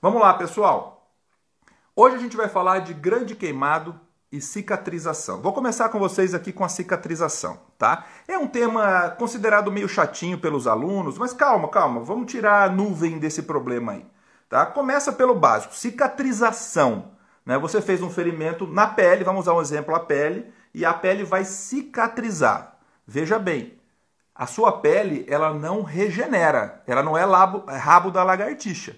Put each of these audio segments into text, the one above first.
Vamos lá, pessoal. Hoje a gente vai falar de grande queimado e cicatrização. Vou começar com vocês aqui com a cicatrização, tá? É um tema considerado meio chatinho pelos alunos, mas calma, calma, vamos tirar a nuvem desse problema aí, tá? Começa pelo básico, cicatrização, né? Você fez um ferimento na pele, vamos usar um exemplo, a pele, e a pele vai cicatrizar. Veja bem, a sua pele ela não regenera, ela não é é rabo da lagartixa.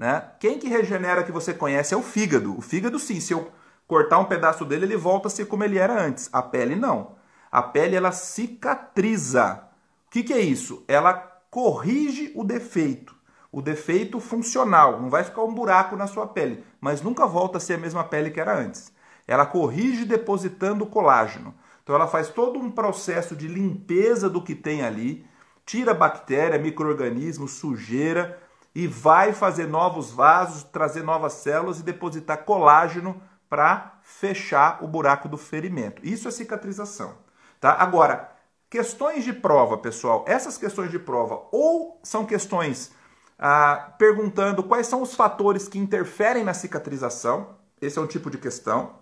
Né? Quem que regenera que você conhece é o fígado. O fígado, sim, se eu cortar um pedaço dele, ele volta a ser como ele era antes. A pele não. A pele ela cicatriza. O que, que é isso? Ela corrige o defeito. O defeito funcional. Não vai ficar um buraco na sua pele, mas nunca volta a ser a mesma pele que era antes. Ela corrige depositando colágeno. Então ela faz todo um processo de limpeza do que tem ali, tira bactéria, microorganismo, sujeira e vai fazer novos vasos, trazer novas células e depositar colágeno para fechar o buraco do ferimento. Isso é cicatrização, tá? Agora, questões de prova, pessoal. Essas questões de prova ou são questões ah, perguntando quais são os fatores que interferem na cicatrização. Esse é um tipo de questão.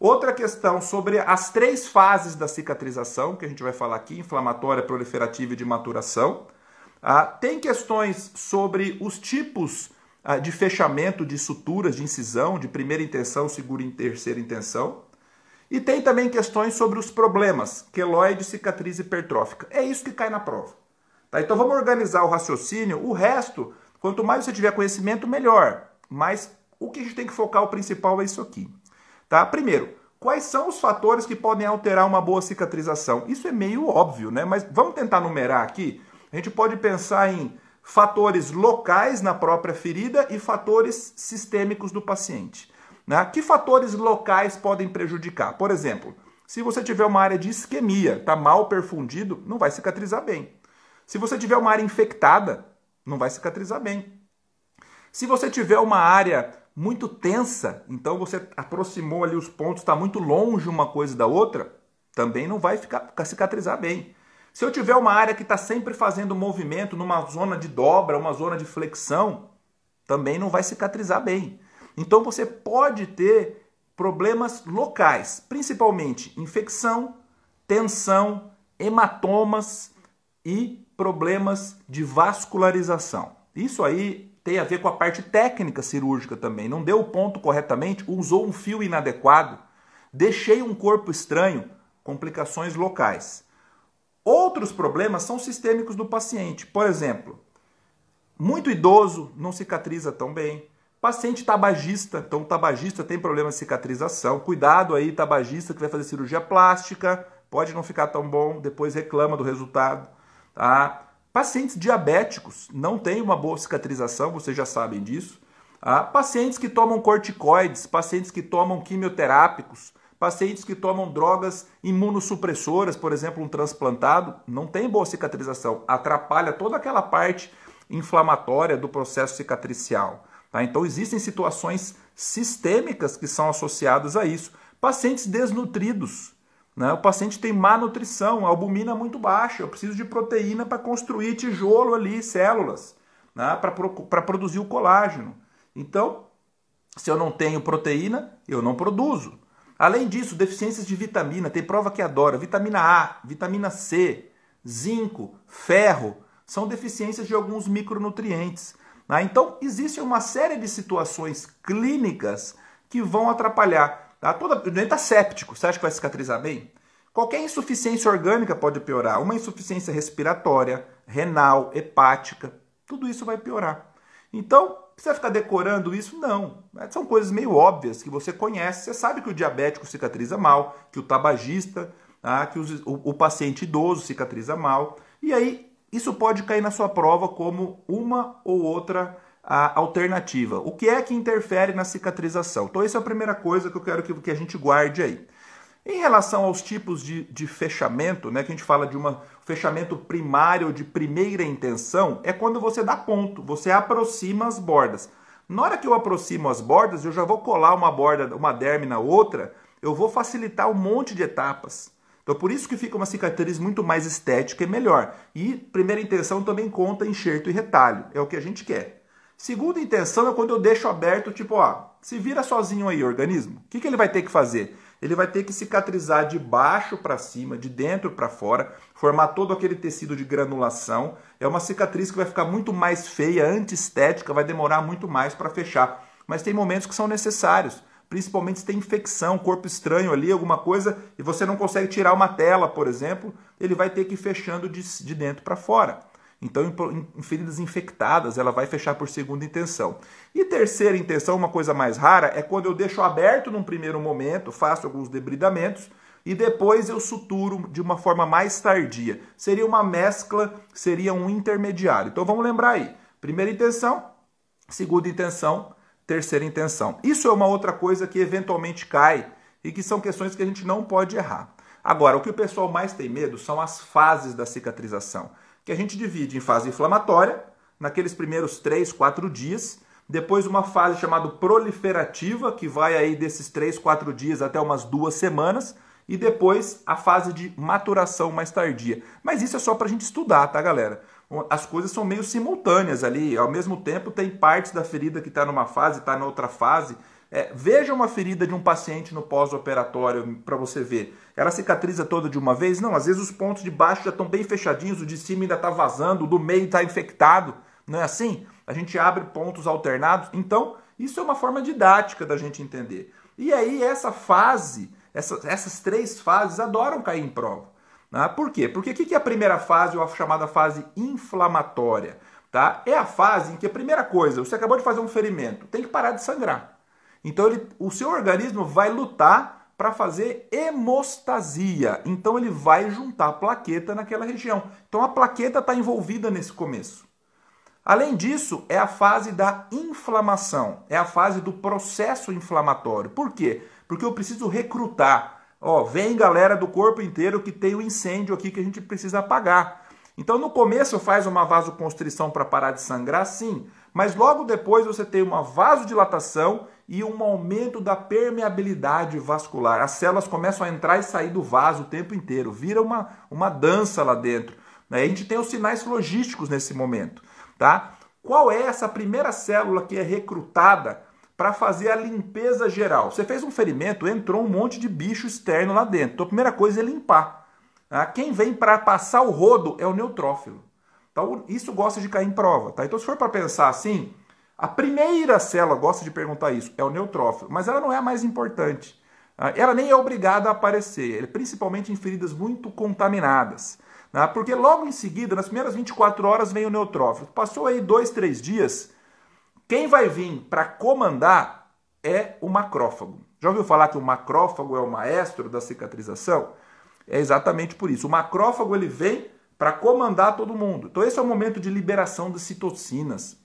Outra questão sobre as três fases da cicatrização, que a gente vai falar aqui, inflamatória, proliferativa e de maturação. Ah, tem questões sobre os tipos ah, de fechamento de suturas, de incisão, de primeira intenção, segunda e terceira intenção. E tem também questões sobre os problemas, queloide, cicatriz hipertrófica. É isso que cai na prova. Tá? Então vamos organizar o raciocínio. O resto, quanto mais você tiver conhecimento, melhor. Mas o que a gente tem que focar, o principal é isso aqui. Tá? Primeiro, quais são os fatores que podem alterar uma boa cicatrização? Isso é meio óbvio, né? Mas vamos tentar numerar aqui. A gente pode pensar em fatores locais na própria ferida e fatores sistêmicos do paciente. Né? Que fatores locais podem prejudicar? Por exemplo, se você tiver uma área de isquemia, está mal perfundido, não vai cicatrizar bem. Se você tiver uma área infectada, não vai cicatrizar bem. Se você tiver uma área muito tensa, então você aproximou ali os pontos, está muito longe uma coisa da outra, também não vai ficar cicatrizar bem. Se eu tiver uma área que está sempre fazendo movimento numa zona de dobra, uma zona de flexão, também não vai cicatrizar bem. Então você pode ter problemas locais, principalmente infecção, tensão, hematomas e problemas de vascularização. Isso aí tem a ver com a parte técnica cirúrgica também. Não deu o ponto corretamente, usou um fio inadequado, deixei um corpo estranho, complicações locais. Outros problemas são sistêmicos do paciente. Por exemplo, muito idoso não cicatriza tão bem. Paciente tabagista, então tabagista tem problema de cicatrização. Cuidado aí, tabagista que vai fazer cirurgia plástica, pode não ficar tão bom, depois reclama do resultado, tá? Pacientes diabéticos não têm uma boa cicatrização, vocês já sabem disso. Ah, pacientes que tomam corticoides, pacientes que tomam quimioterápicos, pacientes que tomam drogas imunossupressoras, por exemplo, um transplantado, não tem boa cicatrização, atrapalha toda aquela parte inflamatória do processo cicatricial. Tá? Então, existem situações sistêmicas que são associadas a isso. Pacientes desnutridos, né? O paciente tem má nutrição, a albumina é muito baixa, eu preciso de proteína para construir tijolo ali, células, né? para produzir o colágeno. Então, se eu não tenho proteína, eu não produzo. Além disso, deficiências de vitamina, tem prova que adora, vitamina A, vitamina C, zinco, ferro, são deficiências de alguns micronutrientes. Né? Então, existe uma série de situações clínicas que vão atrapalhar. Tá? Toda, o doente está séptico, você acha que vai cicatrizar bem? Qualquer insuficiência orgânica pode piorar. Uma insuficiência respiratória, renal, hepática, tudo isso vai piorar. Então, precisa ficar decorando isso? Não. São coisas meio óbvias que você conhece. Você sabe que o diabético cicatriza mal, que o tabagista, tá? que o, o paciente idoso cicatriza mal. E aí, isso pode cair na sua prova como uma ou outra a alternativa. O que é que interfere na cicatrização? Então, essa é a primeira coisa que eu quero que, que a gente guarde aí. Em relação aos tipos de, de fechamento, né, que a gente fala de um fechamento primário de primeira intenção, é quando você dá ponto, você aproxima as bordas. Na hora que eu aproximo as bordas, eu já vou colar uma borda, uma derme na outra, eu vou facilitar um monte de etapas. Então por isso que fica uma cicatriz muito mais estética e melhor. E primeira intenção também conta enxerto e retalho, é o que a gente quer. Segunda intenção é quando eu deixo aberto, tipo, ó, se vira sozinho aí, organismo. O que, que ele vai ter que fazer? Ele vai ter que cicatrizar de baixo para cima, de dentro para fora, formar todo aquele tecido de granulação. É uma cicatriz que vai ficar muito mais feia, antiestética, vai demorar muito mais para fechar. Mas tem momentos que são necessários, principalmente se tem infecção, corpo estranho ali, alguma coisa, e você não consegue tirar uma tela, por exemplo, ele vai ter que ir fechando de, de dentro para fora. Então, em feridas infectadas, ela vai fechar por segunda intenção. E terceira intenção, uma coisa mais rara, é quando eu deixo aberto num primeiro momento, faço alguns debridamentos e depois eu suturo de uma forma mais tardia. Seria uma mescla, seria um intermediário. Então vamos lembrar aí: primeira intenção, segunda intenção, terceira intenção. Isso é uma outra coisa que eventualmente cai e que são questões que a gente não pode errar. Agora, o que o pessoal mais tem medo são as fases da cicatrização que a gente divide em fase inflamatória, naqueles primeiros 3, 4 dias, depois uma fase chamada proliferativa, que vai aí desses 3, 4 dias até umas duas semanas, e depois a fase de maturação mais tardia. Mas isso é só para a gente estudar, tá, galera? As coisas são meio simultâneas ali, ao mesmo tempo tem partes da ferida que está numa fase, está na outra fase. É, veja uma ferida de um paciente no pós-operatório para você ver. Ela cicatriza toda de uma vez? Não, às vezes os pontos de baixo já estão bem fechadinhos, o de cima ainda está vazando, o do meio está infectado. Não é assim? A gente abre pontos alternados. Então, isso é uma forma didática da gente entender. E aí, essa fase, essa, essas três fases adoram cair em prova. Né? Por quê? Porque o que é a primeira fase, ou a chamada fase inflamatória? Tá? É a fase em que a primeira coisa, você acabou de fazer um ferimento, tem que parar de sangrar. Então ele, o seu organismo vai lutar para fazer hemostasia. Então ele vai juntar plaqueta naquela região. Então a plaqueta está envolvida nesse começo. Além disso, é a fase da inflamação, é a fase do processo inflamatório. Por quê? Porque eu preciso recrutar. Ó, vem galera do corpo inteiro que tem o um incêndio aqui que a gente precisa apagar. Então no começo faz uma vasoconstrição para parar de sangrar, sim, mas logo depois você tem uma vasodilatação e um aumento da permeabilidade vascular. As células começam a entrar e sair do vaso o tempo inteiro, vira uma, uma dança lá dentro. Né? A gente tem os sinais logísticos nesse momento. Tá? Qual é essa primeira célula que é recrutada para fazer a limpeza geral? Você fez um ferimento, entrou um monte de bicho externo lá dentro. Então a primeira coisa é limpar. Tá? Quem vem para passar o rodo é o neutrófilo. Então isso gosta de cair em prova. Tá? Então se for para pensar assim, a primeira célula, gosta de perguntar isso, é o neutrófilo, mas ela não é a mais importante. Ah, ela nem é obrigada a aparecer, principalmente em feridas muito contaminadas. Né? Porque logo em seguida, nas primeiras 24 horas, vem o neutrófilo. Passou aí dois, três dias, quem vai vir para comandar é o macrófago. Já ouviu falar que o macrófago é o maestro da cicatrização? É exatamente por isso. O macrófago ele vem para comandar todo mundo. Então esse é o momento de liberação das citocinas.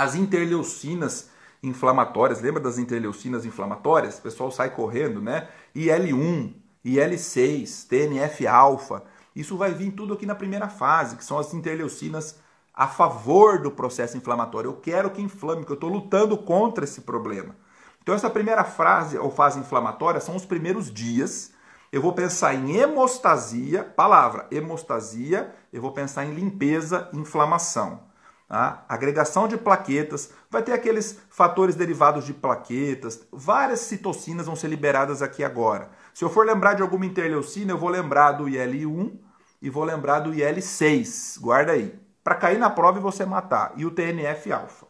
As interleucinas inflamatórias, lembra das interleucinas inflamatórias? O pessoal sai correndo, né? IL-1, IL-6, TNF-alfa. Isso vai vir tudo aqui na primeira fase, que são as interleucinas a favor do processo inflamatório. Eu quero que inflame, que eu estou lutando contra esse problema. Então, essa primeira fase ou fase inflamatória são os primeiros dias. Eu vou pensar em hemostasia, palavra hemostasia, eu vou pensar em limpeza, inflamação. Tá? Agregação de plaquetas, vai ter aqueles fatores derivados de plaquetas, várias citocinas vão ser liberadas aqui agora. Se eu for lembrar de alguma interleucina, eu vou lembrar do IL-1 e vou lembrar do IL-6. Guarda aí. Para cair na prova e você matar. E o TNF-alfa.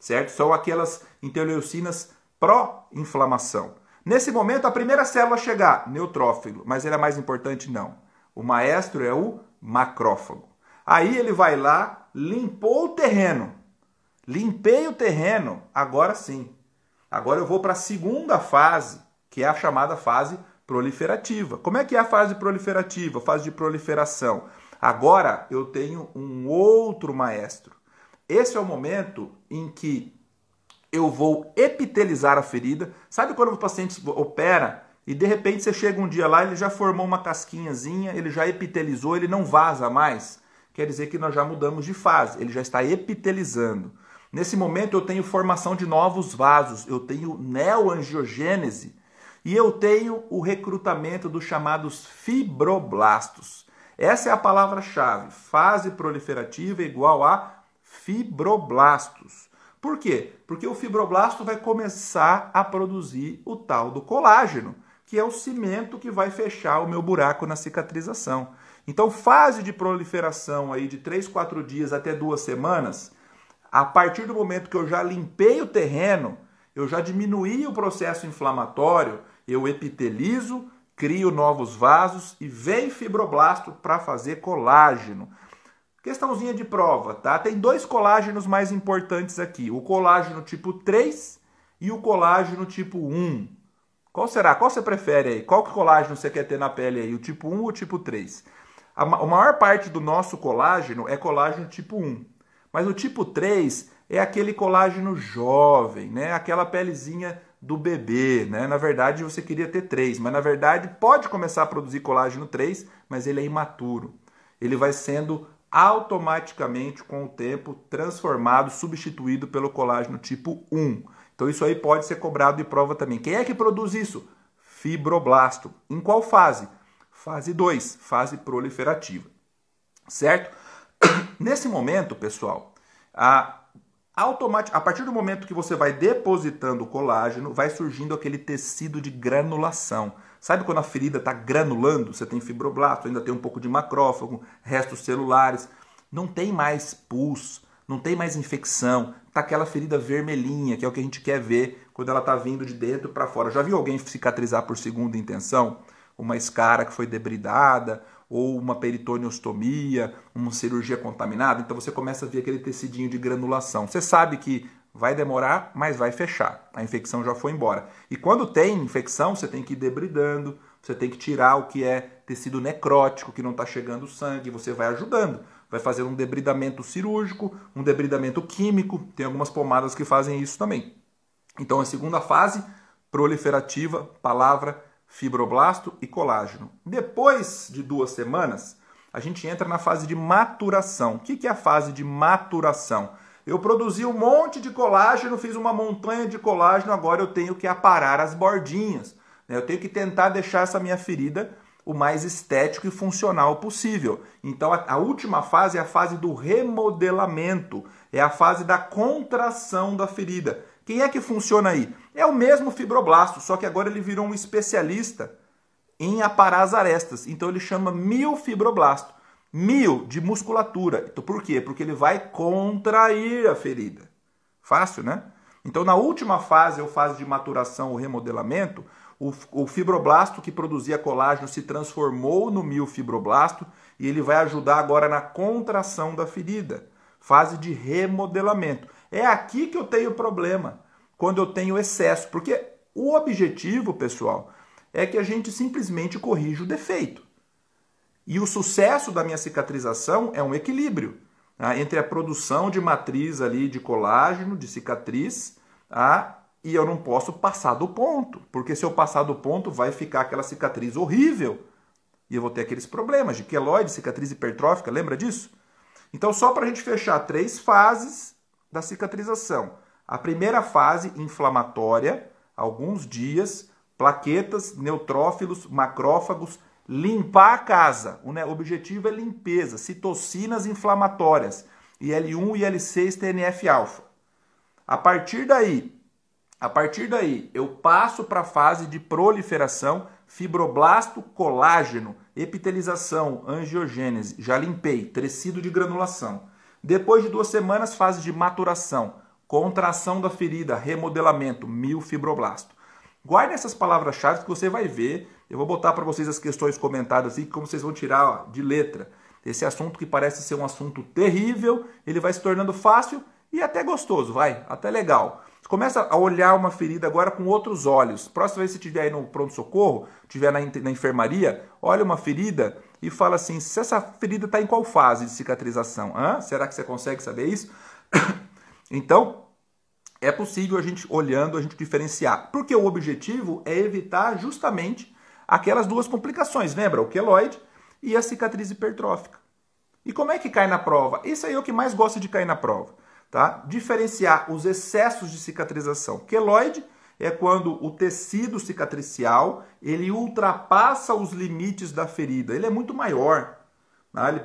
Certo? São aquelas interleucinas pró-inflamação. Nesse momento, a primeira célula a chegar, neutrófilo, mas ele é mais importante não. O maestro é o macrófago. Aí ele vai lá, limpou o terreno. Limpei o terreno, agora sim. Agora eu vou para a segunda fase, que é a chamada fase proliferativa. Como é que é a fase proliferativa? Fase de proliferação. Agora eu tenho um outro maestro. Esse é o momento em que eu vou epitelizar a ferida. Sabe quando o paciente opera e de repente você chega um dia lá, ele já formou uma casquinhazinha, ele já epitelizou, ele não vaza mais? Quer dizer que nós já mudamos de fase, ele já está epitelizando. Nesse momento eu tenho formação de novos vasos, eu tenho neoangiogênese e eu tenho o recrutamento dos chamados fibroblastos. Essa é a palavra-chave. Fase proliferativa igual a fibroblastos. Por quê? Porque o fibroblasto vai começar a produzir o tal do colágeno, que é o cimento que vai fechar o meu buraco na cicatrização. Então, fase de proliferação aí de 3, 4 dias até duas semanas, a partir do momento que eu já limpei o terreno, eu já diminuí o processo inflamatório, eu epitelizo, crio novos vasos e vem fibroblasto para fazer colágeno. Questãozinha de prova, tá? Tem dois colágenos mais importantes aqui: o colágeno tipo 3 e o colágeno tipo 1. Qual será? Qual você prefere aí? Qual colágeno você quer ter na pele aí? O tipo 1 ou o tipo 3? A, a maior parte do nosso colágeno é colágeno tipo 1. Mas o tipo 3 é aquele colágeno jovem, né? Aquela pelezinha do bebê, né? Na verdade, você queria ter 3, mas na verdade pode começar a produzir colágeno 3, mas ele é imaturo. Ele vai sendo automaticamente com o tempo transformado, substituído pelo colágeno tipo 1. Então isso aí pode ser cobrado de prova também. Quem é que produz isso? Fibroblasto. Em qual fase? Fase 2, fase proliferativa. Certo? Nesse momento, pessoal, a, a partir do momento que você vai depositando o colágeno, vai surgindo aquele tecido de granulação. Sabe quando a ferida está granulando? Você tem fibroblasto, ainda tem um pouco de macrófago, restos celulares. Não tem mais pus, não tem mais infecção. Tá aquela ferida vermelhinha, que é o que a gente quer ver quando ela está vindo de dentro para fora. Já viu alguém cicatrizar por segunda intenção? Uma escara que foi debridada, ou uma peritoniostomia, uma cirurgia contaminada, então você começa a ver aquele tecidinho de granulação. Você sabe que vai demorar, mas vai fechar. A infecção já foi embora. E quando tem infecção, você tem que ir debridando, você tem que tirar o que é tecido necrótico, que não está chegando sangue, você vai ajudando. Vai fazer um debridamento cirúrgico, um debridamento químico, tem algumas pomadas que fazem isso também. Então, a segunda fase, proliferativa, palavra fibroblasto e colágeno. Depois de duas semanas, a gente entra na fase de maturação. O que é a fase de maturação? Eu produzi um monte de colágeno, fiz uma montanha de colágeno, agora eu tenho que aparar as bordinhas. Né? Eu tenho que tentar deixar essa minha ferida o mais estético e funcional possível. Então a, última fase é a fase do remodelamento, é a fase da contração da ferida. Quem é que funciona aí? É o mesmo fibroblasto, só que agora ele virou um especialista em aparar as arestas. Então ele chama miofibroblasto. Mil de musculatura. Então, por quê? Porque ele vai contrair a ferida. Fácil, né? Então, na última fase, ou fase de maturação ou remodelamento, o, o fibroblasto que produzia colágeno se transformou no miofibroblasto e ele vai ajudar agora na contração da ferida. Fase de remodelamento. É aqui que eu tenho problema, quando eu tenho excesso, porque o objetivo, pessoal, é que a gente simplesmente corrija o defeito. E o sucesso da minha cicatrização é um equilíbrio tá? entre a produção de matriz ali de colágeno, de cicatriz, tá? E eu não posso passar do ponto, porque se eu passar do ponto vai ficar aquela cicatriz horrível e eu vou ter aqueles problemas de queloide, cicatriz hipertrófica, lembra disso? Então, só para a gente fechar três fases da cicatrização. A primeira fase inflamatória, alguns dias, plaquetas, neutrófilos, macrófagos, limpar a casa. O objetivo é limpeza, citocinas inflamatórias, IL1 e IL6 TNF-alfa. A partir daí, a partir daí, eu passo para a fase de proliferação, fibroblasto, colágeno, epitelização, angiogênese. Já limpei, tecido de granulação. Depois de duas semanas, fase de maturação, contração da ferida, remodelamento, miofibroblast. Guarde essas palavras-chave que você vai ver. Eu vou botar para vocês as questões comentadas e como vocês vão tirar ó, de letra. Esse assunto que parece ser um assunto terrível, ele vai se tornando fácil e até gostoso, vai, até legal. Começa a olhar uma ferida agora com outros olhos. Próxima vez que você estiver aí no pronto-socorro, estiver na, na enfermaria, olha uma ferida e fala assim: se essa ferida está em qual fase de cicatrização? Hã? Será que você consegue saber isso? então, é possível a gente, olhando, a gente diferenciar. Porque o objetivo é evitar justamente aquelas duas complicações. Lembra? O queloide e a cicatriz hipertrófica. E como é que cai na prova? Isso aí é o que mais gosta de cair na prova. Tá? Diferenciar os excessos de cicatrização. Queloide é quando o tecido cicatricial ele ultrapassa os limites da ferida. Ele é muito maior. Tá? Ele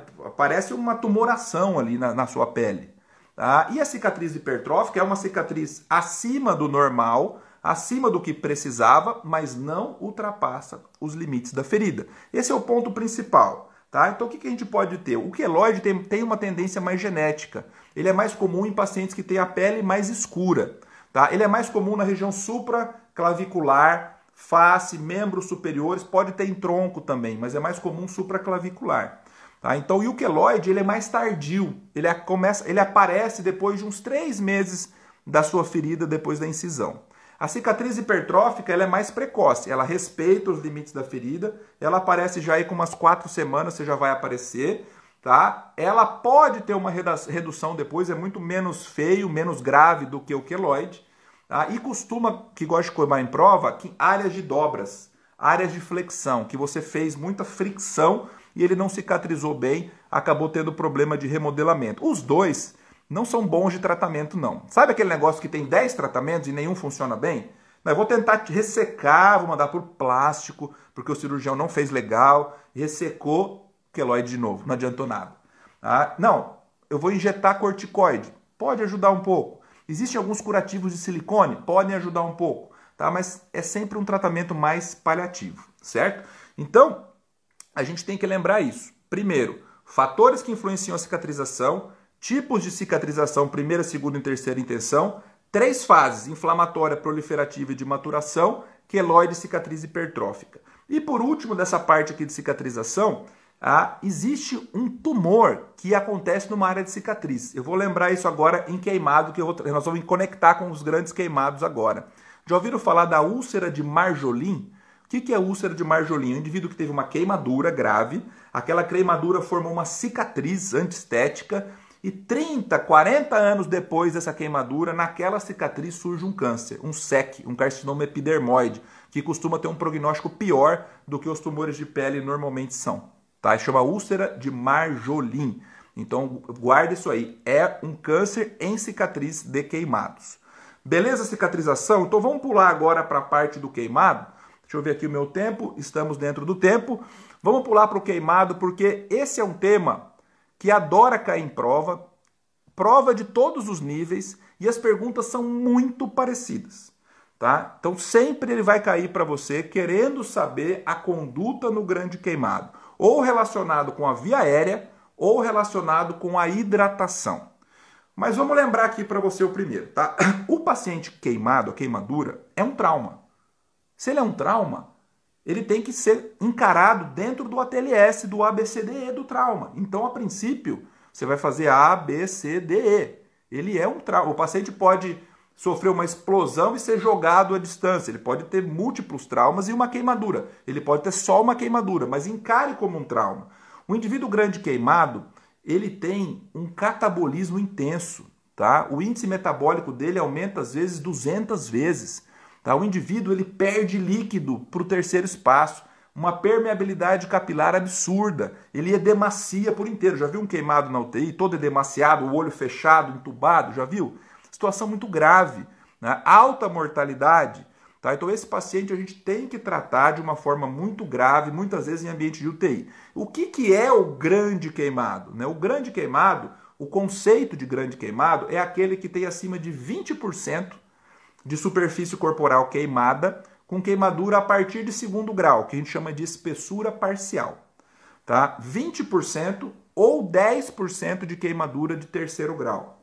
uma tumoração ali na, na sua pele. Tá? E a cicatriz hipertrófica é uma cicatriz acima do normal, acima do que precisava, mas não ultrapassa os limites da ferida. Esse é o ponto principal. Tá? Então o que, que a gente pode ter? O queloide tem, tem uma tendência mais genética. Ele é mais comum em pacientes que têm a pele mais escura. Tá? Ele é mais comum na região supraclavicular, face, membros superiores, pode ter em tronco também, mas é mais comum supraclavicular. Tá? Então o queloide ele é mais tardio, ele, começa, ele aparece depois de uns três meses da sua ferida depois da incisão. A cicatriz hipertrófica ela é mais precoce, ela respeita os limites da ferida, ela aparece já aí com umas quatro semanas, você já vai aparecer, tá? Ela pode ter uma redução depois, é muito menos feio, menos grave do que o queloide, tá? E costuma, que gosta de coimar em prova, que áreas de dobras, áreas de flexão, que você fez muita fricção e ele não cicatrizou bem, acabou tendo problema de remodelamento. Os dois não são bons de tratamento, não. Sabe aquele negócio que tem 10 tratamentos e nenhum funciona bem? Vou tentar ressecar, vou mandar por plástico, porque o cirurgião não fez legal, ressecou queloide de novo, não adiantou nada. Ah, não, eu vou injetar corticoide, pode ajudar um pouco. Existem alguns curativos de silicone, podem ajudar um pouco, tá? mas é sempre um tratamento mais paliativo, certo? Então, a gente tem que lembrar isso. Primeiro, fatores que influenciam a cicatrização, tipos de cicatrização, primeira, segunda e terceira intenção, três fases, inflamatória, proliferativa e de maturação, queloide cicatriz hipertrófica. E por último, dessa parte aqui de cicatrização, ah, existe um tumor que acontece numa área de cicatriz. Eu vou lembrar isso agora em queimado, que vou, nós vamos conectar com os grandes queimados agora. Já ouviram falar da úlcera de Marjolin? O que é úlcera de Marjolin? Um indivíduo que teve uma queimadura grave, aquela queimadura formou uma cicatriz antiestética e 30, 40 anos depois dessa queimadura, naquela cicatriz surge um câncer, um SEC, um carcinoma epidermoide, que costuma ter um prognóstico pior do que os tumores de pele normalmente são. Tá? Chama úlcera de Marjolin. Então guarda isso aí, é um câncer em cicatriz de queimados. Beleza cicatrização? Então vamos pular agora para a parte do queimado. Deixa eu ver aqui o meu tempo, estamos dentro do tempo. Vamos pular para o queimado porque esse é um tema que adora cair em prova, prova de todos os níveis e as perguntas são muito parecidas. Tá? Então sempre ele vai cair para você querendo saber a conduta no grande queimado, ou relacionado com a via aérea ou relacionado com a hidratação. Mas vamos lembrar aqui para você o primeiro, tá? O paciente queimado, queimadura, é um trauma. Se ele é um trauma, ele tem que ser encarado dentro do ATLS, do ABCDE do trauma. Então, a princípio, você vai fazer A, B, C, D, E. Ele é um trauma. O paciente pode sofrer uma explosão e ser jogado à distância. Ele pode ter múltiplos traumas e uma queimadura. Ele pode ter só uma queimadura, mas encare como um trauma. O indivíduo grande queimado, ele tem um catabolismo intenso, tá? O índice metabólico dele aumenta às vezes 200 vezes. Tá? O indivíduo ele perde líquido para o terceiro espaço, uma permeabilidade capilar absurda. Ele edemacia por inteiro. Já viu um queimado na UTI, todo edemaciado, o olho fechado, entubado? Já viu? Situação muito grave. Né? Alta mortalidade. Tá? Então, esse paciente a gente tem que tratar de uma forma muito grave, muitas vezes em ambiente de UTI. O que, que é o grande queimado? Né? O grande queimado, o conceito de grande queimado é aquele que tem acima de 20% de superfície corporal queimada com queimadura a partir de segundo grau, que a gente chama de espessura parcial. Tá? 20% ou 10% de queimadura de terceiro grau.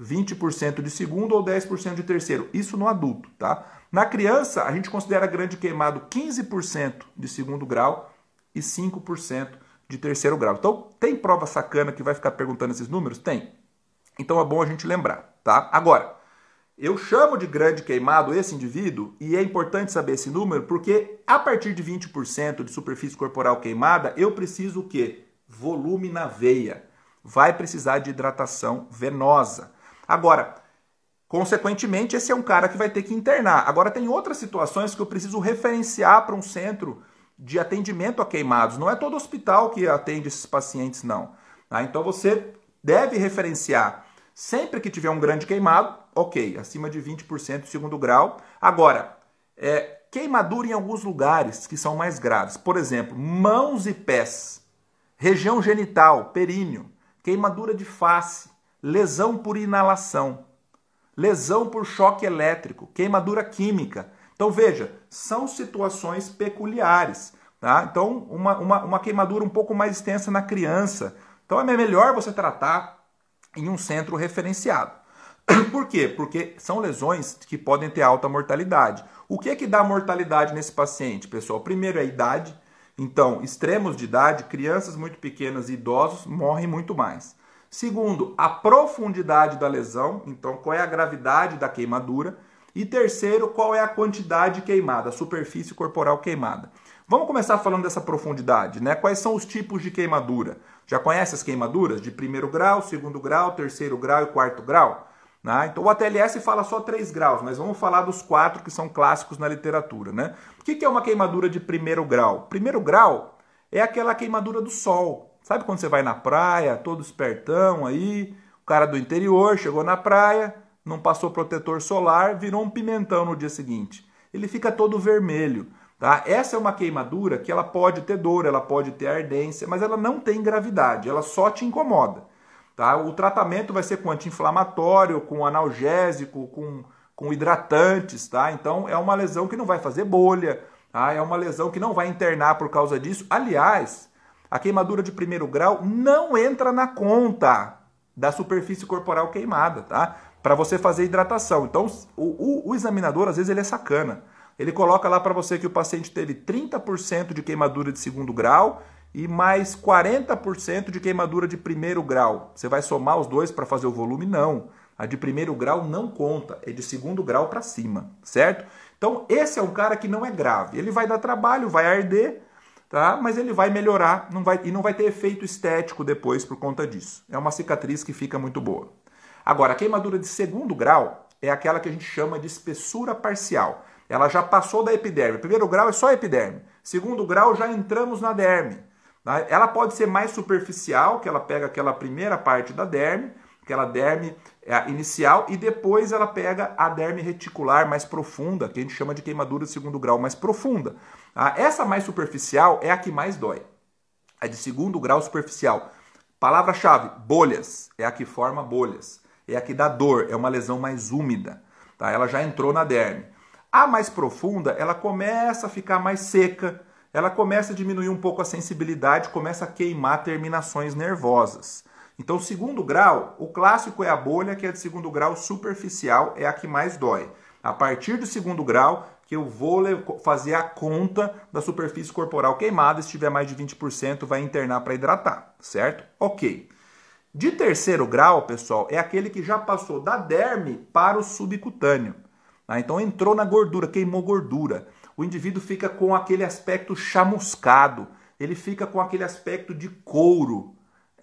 20% de segundo ou 10% de terceiro. Isso no adulto, tá? Na criança, a gente considera grande queimado 15% de segundo grau e 5% de terceiro grau. Então, tem prova sacana que vai ficar perguntando esses números? Tem. Então é bom a gente lembrar, tá? Agora, eu chamo de grande queimado esse indivíduo e é importante saber esse número porque a partir de 20% de superfície corporal queimada, eu preciso o quê? Volume na veia. Vai precisar de hidratação venosa. Agora, consequentemente, esse é um cara que vai ter que internar. Agora, tem outras situações que eu preciso referenciar para um centro de atendimento a queimados. Não é todo hospital que atende esses pacientes, não. Tá? Então, você deve referenciar sempre que tiver um grande queimado ok, acima de 20% de segundo grau. Agora, é, queimadura em alguns lugares que são mais graves. Por exemplo, mãos e pés, região genital, períneo, queimadura de face, lesão por inalação, lesão por choque elétrico, queimadura química. Então veja, são situações peculiares. Tá? Então, uma, uma, uma queimadura um pouco mais extensa na criança. Então é melhor você tratar em um centro referenciado. Por quê? Porque são lesões que podem ter alta mortalidade. O que é que dá mortalidade nesse paciente, pessoal? Primeiro é a idade. Então, extremos de idade, crianças muito pequenas e idosos morrem muito mais. Segundo, a profundidade da lesão, então qual é a gravidade da queimadura. E terceiro, qual é a quantidade queimada, a superfície corporal queimada. Vamos começar falando dessa profundidade, né? Quais são os tipos de queimadura? Já conhece as queimaduras de primeiro grau, segundo grau, terceiro grau e quarto grau? Né? Então o ATLS fala só 3 graus, mas vamos falar dos quatro que são clássicos na literatura. Né? O que é uma queimadura de primeiro grau? Primeiro grau é aquela queimadura do sol. Sabe quando você vai na praia, todo espertão aí, o cara do interior chegou na praia, não passou protetor solar, virou um pimentão no dia seguinte. Ele fica todo vermelho. Tá? Essa é uma queimadura que ela pode ter dor, ela pode ter ardência, mas ela não tem gravidade, ela só te incomoda. Tá? O tratamento vai ser com anti-inflamatório, com analgésico, com, com hidratantes, tá? Então é uma lesão que não vai fazer bolha, tá? é uma lesão que não vai internar por causa disso. Aliás, a queimadura de primeiro grau não entra na conta da superfície corporal queimada, tá? Para você fazer hidratação. Então, o, o, o examinador, às vezes, ele é sacana. Ele coloca lá para você que o paciente teve 30% de queimadura de segundo grau e mais 40% de queimadura de primeiro grau. Você vai somar os dois para fazer o volume? Não. A de primeiro grau não conta, é de segundo grau para cima, certo? Então, esse é um cara que não é grave. Ele vai dar trabalho, vai arder, tá? Mas ele vai melhorar não vai, e não vai ter efeito estético depois por conta disso. É uma cicatriz que fica muito boa. Agora, a queimadura de segundo grau é aquela que a gente chama de espessura parcial. Ela já passou da epiderme. Primeiro grau é só epiderme. Segundo grau já entramos na derme. Tá? Ela pode ser mais superficial, que ela pega aquela primeira parte da derme, aquela derme é, inicial, e depois ela pega a derme reticular mais profunda, que a gente chama de queimadura de segundo grau mais profunda. Tá? Essa mais superficial é a que mais dói. A de segundo grau superficial. Palavra-chave: bolhas. É a que forma bolhas. É a que dá dor, é uma lesão mais úmida. Tá? Ela já entrou na derme. A mais profunda, ela começa a ficar mais seca, ela começa a diminuir um pouco a sensibilidade, começa a queimar terminações nervosas. Então, segundo grau, o clássico é a bolha, que é de segundo grau superficial, é a que mais dói. A partir do segundo grau, que eu vou fazer a conta da superfície corporal queimada, se tiver mais de 20%, vai internar para hidratar, certo? Ok. De terceiro grau, pessoal, é aquele que já passou da derme para o subcutâneo. Tá? Então entrou na gordura, queimou gordura o indivíduo fica com aquele aspecto chamuscado, ele fica com aquele aspecto de couro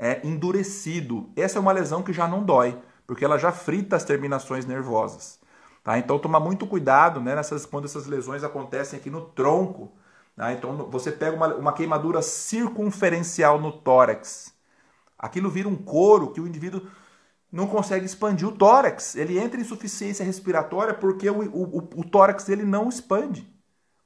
é, endurecido. Essa é uma lesão que já não dói, porque ela já frita as terminações nervosas. Tá? Então toma muito cuidado né, nessas, quando essas lesões acontecem aqui no tronco. Tá? Então você pega uma, uma queimadura circunferencial no tórax. Aquilo vira um couro que o indivíduo não consegue expandir o tórax. Ele entra em insuficiência respiratória porque o, o, o, tórax dele não expande.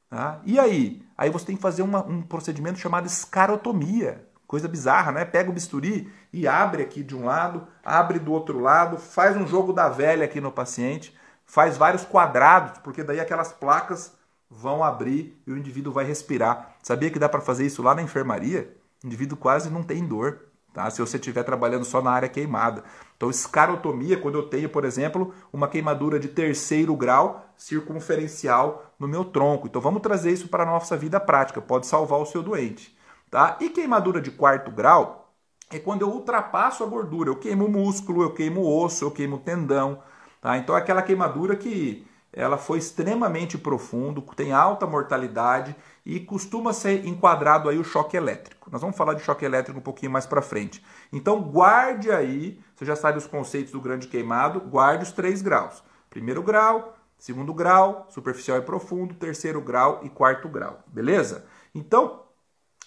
Tá? E aí? Aí você tem que fazer uma, um procedimento chamado escarotomia. Coisa bizarra, né? Pega o bisturi e abre aqui de um lado, abre do outro lado, faz um jogo da velha aqui no paciente, faz vários quadrados, porque daí aquelas placas vão abrir e o indivíduo vai respirar. Sabia que dá para fazer isso lá na enfermaria? O indivíduo quase não tem dor tá? se você estiver trabalhando só na área queimada. Então, escarotomia, quando eu tenho, por exemplo, uma queimadura de terceiro grau circunferencial no meu tronco. Então, vamos trazer isso para a nossa vida prática, pode salvar o seu doente. Tá? E queimadura de quarto grau é quando eu ultrapasso a gordura, eu queimo músculo, eu queimo osso, eu queimo tendão. Tá? Então, é aquela queimadura que ela foi extremamente profundo, tem alta mortalidade e costuma ser enquadrado aí o choque elétrico. Nós vamos falar de choque elétrico um pouquinho mais para frente. Então guarde aí, você já sabe os conceitos do grande queimado, guarde os três graus. Primeiro grau, segundo grau, superficial e profundo, terceiro grau e quarto grau, beleza? Então,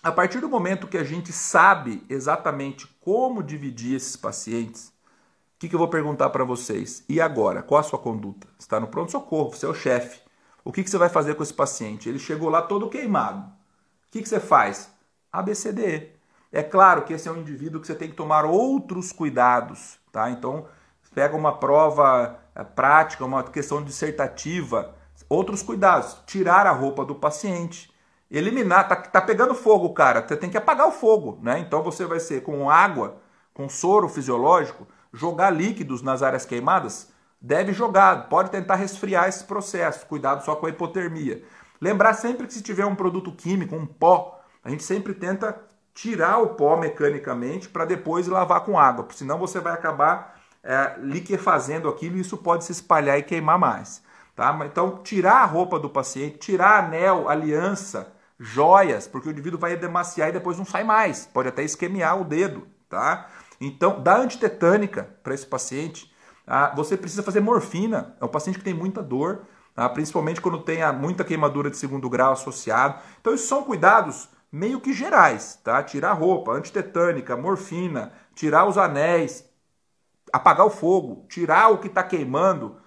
a partir do momento que a gente sabe exatamente como dividir esses pacientes, o que, que eu vou perguntar para vocês? E agora? Qual a sua conduta? Está no pronto-socorro, você é o chefe. O que, que você vai fazer com esse paciente? Ele chegou lá todo queimado. O que, que você faz? ABCDE. É claro que esse é um indivíduo que você tem que tomar outros cuidados tá? Então, pega uma prova eh, prática, uma questão dissertativa, outros cuidados, tirar a roupa do paciente, eliminar, tá, tá pegando fogo, cara, você tem que apagar o fogo, né? Então você vai ser com água, com soro fisiológico, jogar líquidos nas áreas queimadas, deve jogar, pode tentar resfriar esse processo, cuidado só com a hipotermia. Lembrar sempre que se tiver um produto químico, um pó, a gente sempre tenta tirar o pó mecanicamente para depois lavar com água, porque senão você vai acabar é, liquefazendo aquilo e isso pode se espalhar e queimar mais. Tá? Então, tirar a roupa do paciente, tirar anel, aliança, joias, porque o indivíduo vai edemaciar e depois não sai mais, pode até esquemear o dedo. Tá? Então, dá antitetânica para esse paciente. Tá? Você precisa fazer morfina, é um paciente que tem muita dor, tá? principalmente quando tem muita queimadura de segundo grau associado. Então, isso são cuidados meio que gerais, tá? Tirar roupa, antitetânica, morfina, tirar os anéis, apagar o fogo, tirar o que está queimando.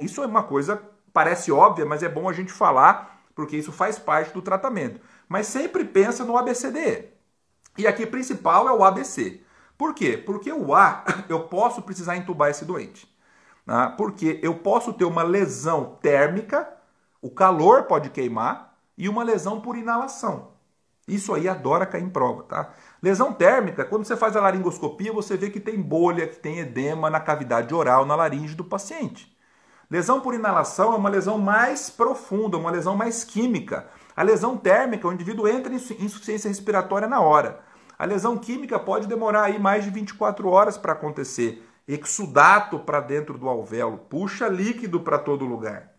Isso é uma coisa, parece óbvia, mas é bom a gente falar, porque isso faz parte do tratamento. Mas sempre pensa no ABCDE. E aqui principal é o ABC. Por quê? Porque o A, eu posso precisar entubar esse doente. Né? Porque eu posso ter uma lesão térmica, o calor pode queimar, e uma lesão por inalação. Isso aí adora cair em prova, tá? Lesão térmica, quando você faz a laringoscopia, você vê que tem bolha, que tem edema na cavidade oral, na laringe do paciente. Lesão por inalação é uma lesão mais profunda, uma lesão mais química. A lesão térmica, o indivíduo entra em insuficiência respiratória na hora. A lesão química pode demorar aí mais de 24 horas para acontecer. Exudato para dentro do alvéolo, puxa líquido para todo lugar.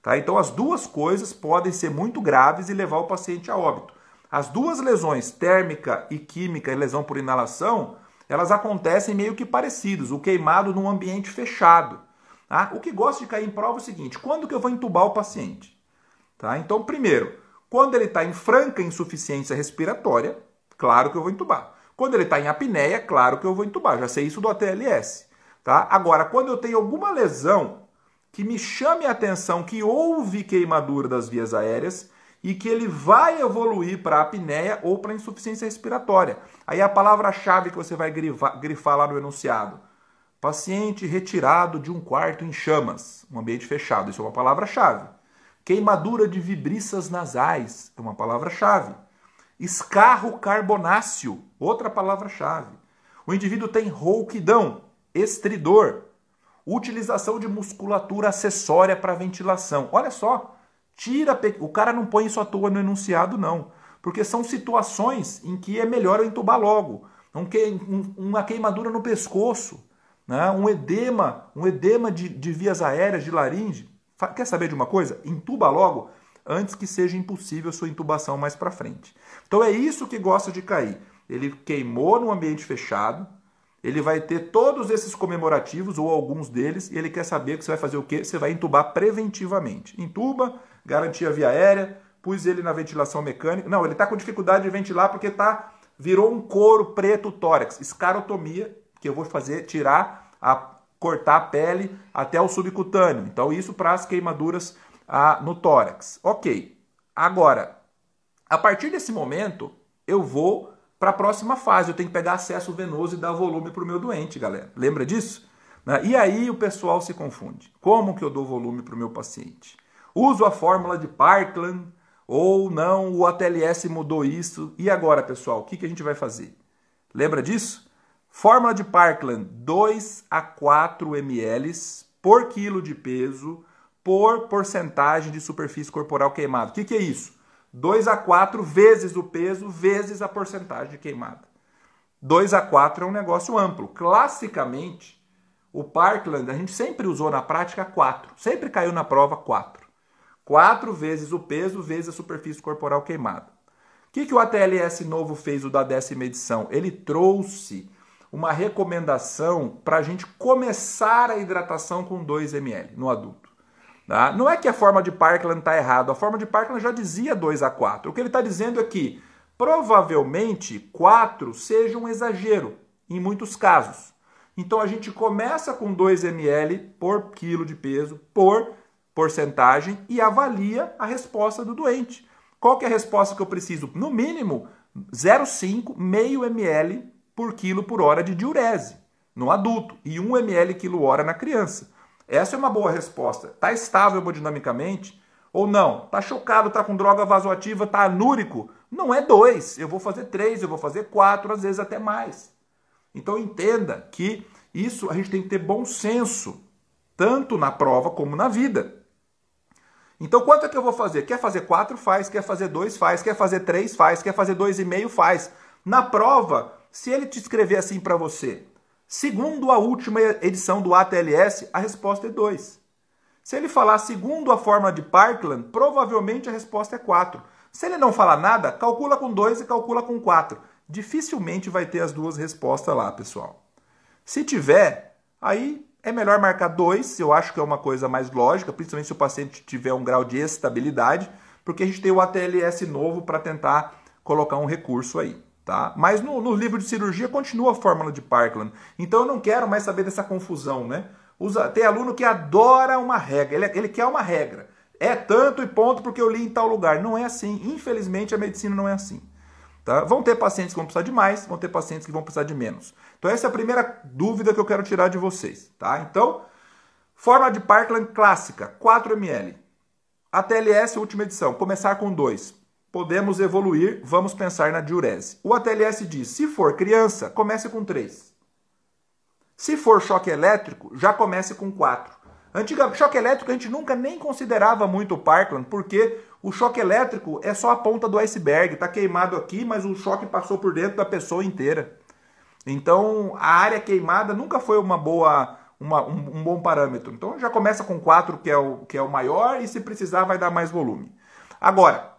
Tá? Então as duas coisas podem ser muito graves e levar o paciente a óbito. As duas lesões, térmica e química e lesão por inalação, elas acontecem meio que parecidos, o queimado num ambiente fechado. Tá? O que gosta de cair em prova é o seguinte: quando que eu vou entubar o paciente? Tá? Então, primeiro, quando ele está em franca insuficiência respiratória, claro que eu vou entubar. Quando ele está em apneia, claro que eu vou entubar. Já sei isso do ATLS. Tá? Agora, quando eu tenho alguma lesão que me chame a atenção que houve queimadura das vias aéreas, e que ele vai evoluir para apneia ou para insuficiência respiratória. Aí a palavra-chave que você vai grifar lá no enunciado. Paciente retirado de um quarto em chamas, um ambiente fechado. Isso é uma palavra-chave. Queimadura de vibriças nasais, é uma palavra-chave. Escarro carbonáceo, outra palavra-chave. O indivíduo tem rouquidão, estridor, utilização de musculatura acessória para ventilação. Olha só, Tira, o cara não põe isso à toa no enunciado, não. Porque são situações em que é melhor eu entubar logo. uma queimadura no pescoço, né? um edema, um edema de, de vias aéreas, de laringe. Quer saber de uma coisa? Entuba logo antes que seja impossível sua intubação mais para frente. Então é isso que gosta de cair. Ele queimou no ambiente fechado, ele vai ter todos esses comemorativos, ou alguns deles, e ele quer saber que você vai fazer o quê? Você vai entubar preventivamente. Entuba, garantia via aérea, pus ele na ventilação mecânica. Não, ele está com dificuldade de ventilar porque tá, virou um couro preto tórax. Escarotomia, que eu vou fazer, tirar, a, cortar a pele até o subcutâneo. Então, isso para as queimaduras a, no tórax. Ok. Agora, a partir desse momento, eu vou para a próxima fase. Eu tenho que pegar acesso venoso e dar volume para o meu doente, galera. Lembra disso? Né? E aí o pessoal se confunde. Como que eu dou volume para o meu paciente? Uso a fórmula de Parkland ou não, o ATLS mudou isso. E agora, pessoal, o que, que a gente vai fazer? Lembra disso? Fórmula de Parkland, 2 a 4 ml por quilo de peso por porcentagem de superfície corporal queimada. O que, que é isso? 2 a 4 vezes o peso vezes a porcentagem de queimada. 2 a 4 é um negócio amplo. Classicamente, o Parkland a gente sempre usou na prática 4. Sempre caiu na prova 4. 4 vezes o peso vezes a superfície corporal queimada. O que, que o ATLS novo fez, o da décima edição? Ele trouxe uma recomendação para a gente começar a hidratação com 2 ml no adulto. Tá? Não é que a forma de Parkland está errada, a forma de Parkland já dizia 2 a 4. O que ele está dizendo é que provavelmente 4 seja um exagero em muitos casos. Então a gente começa com 2 ml por quilo de peso, por porcentagem, e avalia a resposta do doente. Qual que é a resposta que eu preciso? No mínimo 0,5, meio ml por quilo por hora de diurese. no adulto e 1 ml quilo hora na criança. Essa é uma boa resposta. Está estável hemodinamicamente ou não? Está chocado, está com droga vasoativa, está anúrico? Não é dois. Eu vou fazer três, eu vou fazer quatro, às vezes até mais. Então entenda que isso a gente tem que ter bom senso, tanto na prova como na vida. Então quanto é que eu vou fazer? Quer fazer quatro? Faz. Quer fazer dois? Faz. Quer fazer três? Faz. Quer fazer dois e meio? Faz. Na prova, se ele te escrever assim para você, segundo a última edição do ATLS, a resposta é 2. Se ele falar segundo a forma de Parkland, provavelmente a resposta é 4. Se ele não falar nada, calcula com 2 e calcula com 4. Dificilmente vai ter as duas respostas lá, pessoal. Se tiver, aí é melhor marcar 2, eu acho que é uma coisa mais lógica, principalmente se o paciente tiver um grau de estabilidade, porque a gente tem o ATLS novo para tentar colocar um recurso aí. Tá? Mas no, no, livro de cirurgia continua a fórmula de Parkland. Então eu não quero mais saber dessa confusão. Né? Usa, tem aluno que adora uma regra, ele, ele quer uma regra. É tanto e ponto porque eu li em tal lugar. Não é assim. Infelizmente a medicina não é assim. Tá? Vão ter pacientes que vão precisar de mais, vão ter pacientes que vão precisar de menos. Então essa é a primeira dúvida que eu quero tirar de vocês. Tá? Então, fórmula de Parkland clássica, 4 ml. A TLS, última edição, começar com 2 podemos evoluir, vamos pensar na diurese. O ATLS diz: se for criança, comece com 3. Se for choque elétrico, já comece com 4. Antiga, choque elétrico a gente nunca nem considerava muito o Parkland, porque o choque elétrico é só a ponta do iceberg, está queimado aqui, mas o choque passou por dentro da pessoa inteira. Então, a área queimada nunca foi uma boa, uma, um, um, bom parâmetro. Então, já começa com 4, que é, o, que é o maior, e se precisar vai dar mais volume. Agora,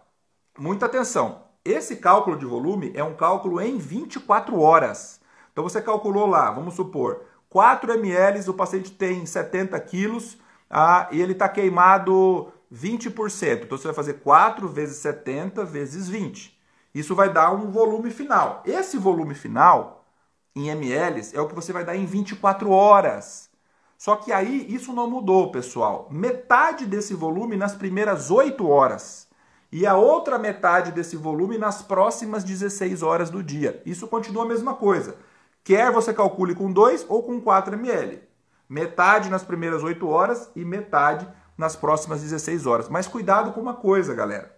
muita atenção. Esse cálculo de volume é um cálculo em 24 horas. Então você calculou lá, vamos supor, 4 ml, o paciente tem 70 quilos ah, e ele está queimado 20%. Então você vai fazer 4 vezes 70 vezes 20. Isso vai dar um volume final. Esse volume final, em ml, é o que você vai dar em 24 horas. Só que aí isso não mudou, pessoal. Metade desse volume nas primeiras 8 horas e a outra metade desse volume nas próximas 16 horas do dia. Isso continua a mesma coisa. Quer você calcule com 2 ou com 4 ml. Metade nas primeiras 8 horas e metade nas próximas 16 horas. Mas cuidado com uma coisa, galera.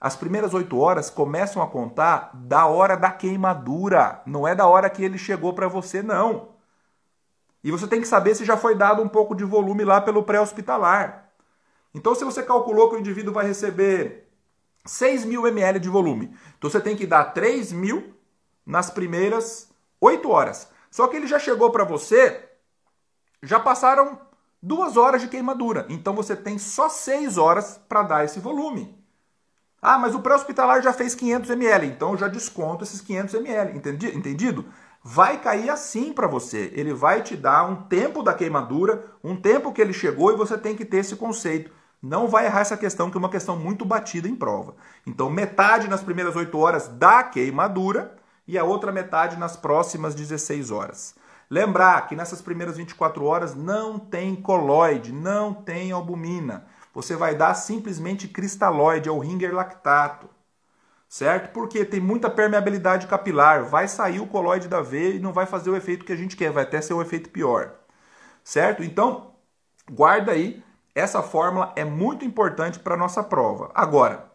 As primeiras 8 horas começam a contar da hora da queimadura, não é da hora que ele chegou para você, não. E você tem que saber se já foi dado um pouco de volume lá pelo pré-hospitalar. Então, se você calculou que o indivíduo vai receber 6 mil ml de volume, então você tem que dar 3 mil nas primeiras 8 horas. Só que ele já chegou para você, já passaram duas horas de queimadura. Então você tem só 6 horas para dar esse volume. Ah, mas o pré-hospitalar já fez 500 ml, então eu já desconto esses 500 ml. Entendi? Entendido? Vai cair assim para você. Ele vai te dar um tempo da queimadura, um tempo que ele chegou e você tem que ter esse conceito não vai errar essa questão, que é uma questão muito batida em prova. Então, metade nas primeiras 8 horas da queimadura e a outra metade nas próximas 16 horas. Lembrar que nessas primeiras 24 horas não tem coloide, não tem albumina. Você vai dar simplesmente cristalóide, é o ringer lactato. Certo? Porque tem muita permeabilidade capilar, vai sair o coloide da veia e não vai fazer o efeito que a gente quer, vai até ser o efeito pior. Certo? Então, guarda aí essa fórmula é muito importante para a nossa prova. Agora,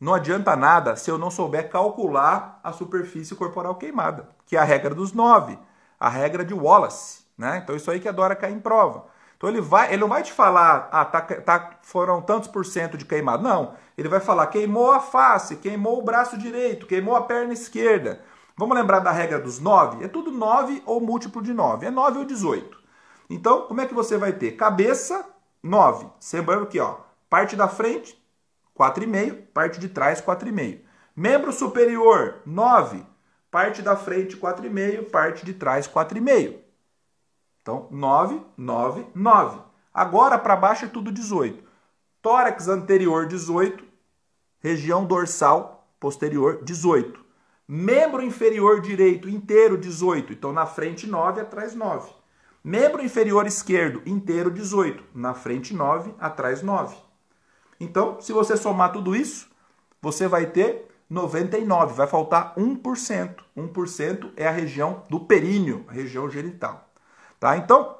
não adianta nada se eu não souber calcular a superfície corporal queimada, que é a regra dos 9, a regra de Wallace. Né? Então, isso aí que adora cair em prova. Então, ele, vai, ele não vai te falar, ah, tá, tá, foram tantos por cento de queimado. Não. Ele vai falar, queimou a face, queimou o braço direito, queimou a perna esquerda. Vamos lembrar da regra dos 9? É tudo 9 ou múltiplo de 9. É 9 ou 18. Então, como é que você vai ter? Cabeça 9. Lembrando aqui, ó, parte da frente, 4,5, parte de trás, 4,5. Membro superior, 9. Parte da frente, 4,5, parte de trás, 4,5. Então, 9, 9, 9. Agora, para baixo é tudo 18. Tórax anterior, 18. Região dorsal posterior, 18. Membro inferior direito inteiro, 18. Então, na frente, 9, atrás, 9. Membro inferior esquerdo inteiro 18, na frente 9, atrás 9. Então, se você somar tudo isso, você vai ter 99, vai faltar 1%. 1% é a região do períneo, a região genital. Tá? Então,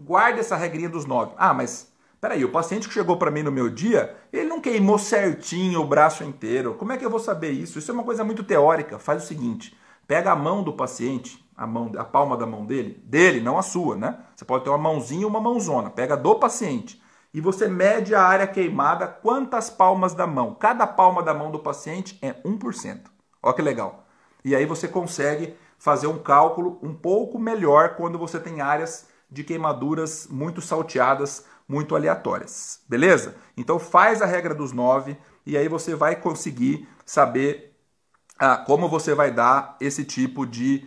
guarde essa regrinha dos 9. Ah, mas peraí, o paciente que chegou para mim no meu dia, ele não queimou certinho o braço inteiro. Como é que eu vou saber isso? Isso é uma coisa muito teórica. Faz o seguinte, pega a mão do paciente, a, mão, a palma da mão dele, dele, não a sua, né? Você pode ter uma mãozinha ou uma mãozona. Pega do paciente e você mede a área queimada, quantas palmas da mão. Cada palma da mão do paciente é 1%. Olha que legal. E aí você consegue fazer um cálculo um pouco melhor quando você tem áreas de queimaduras muito salteadas, muito aleatórias. Beleza? Então faz a regra dos 9 e aí você vai conseguir saber ah, como você vai dar esse tipo de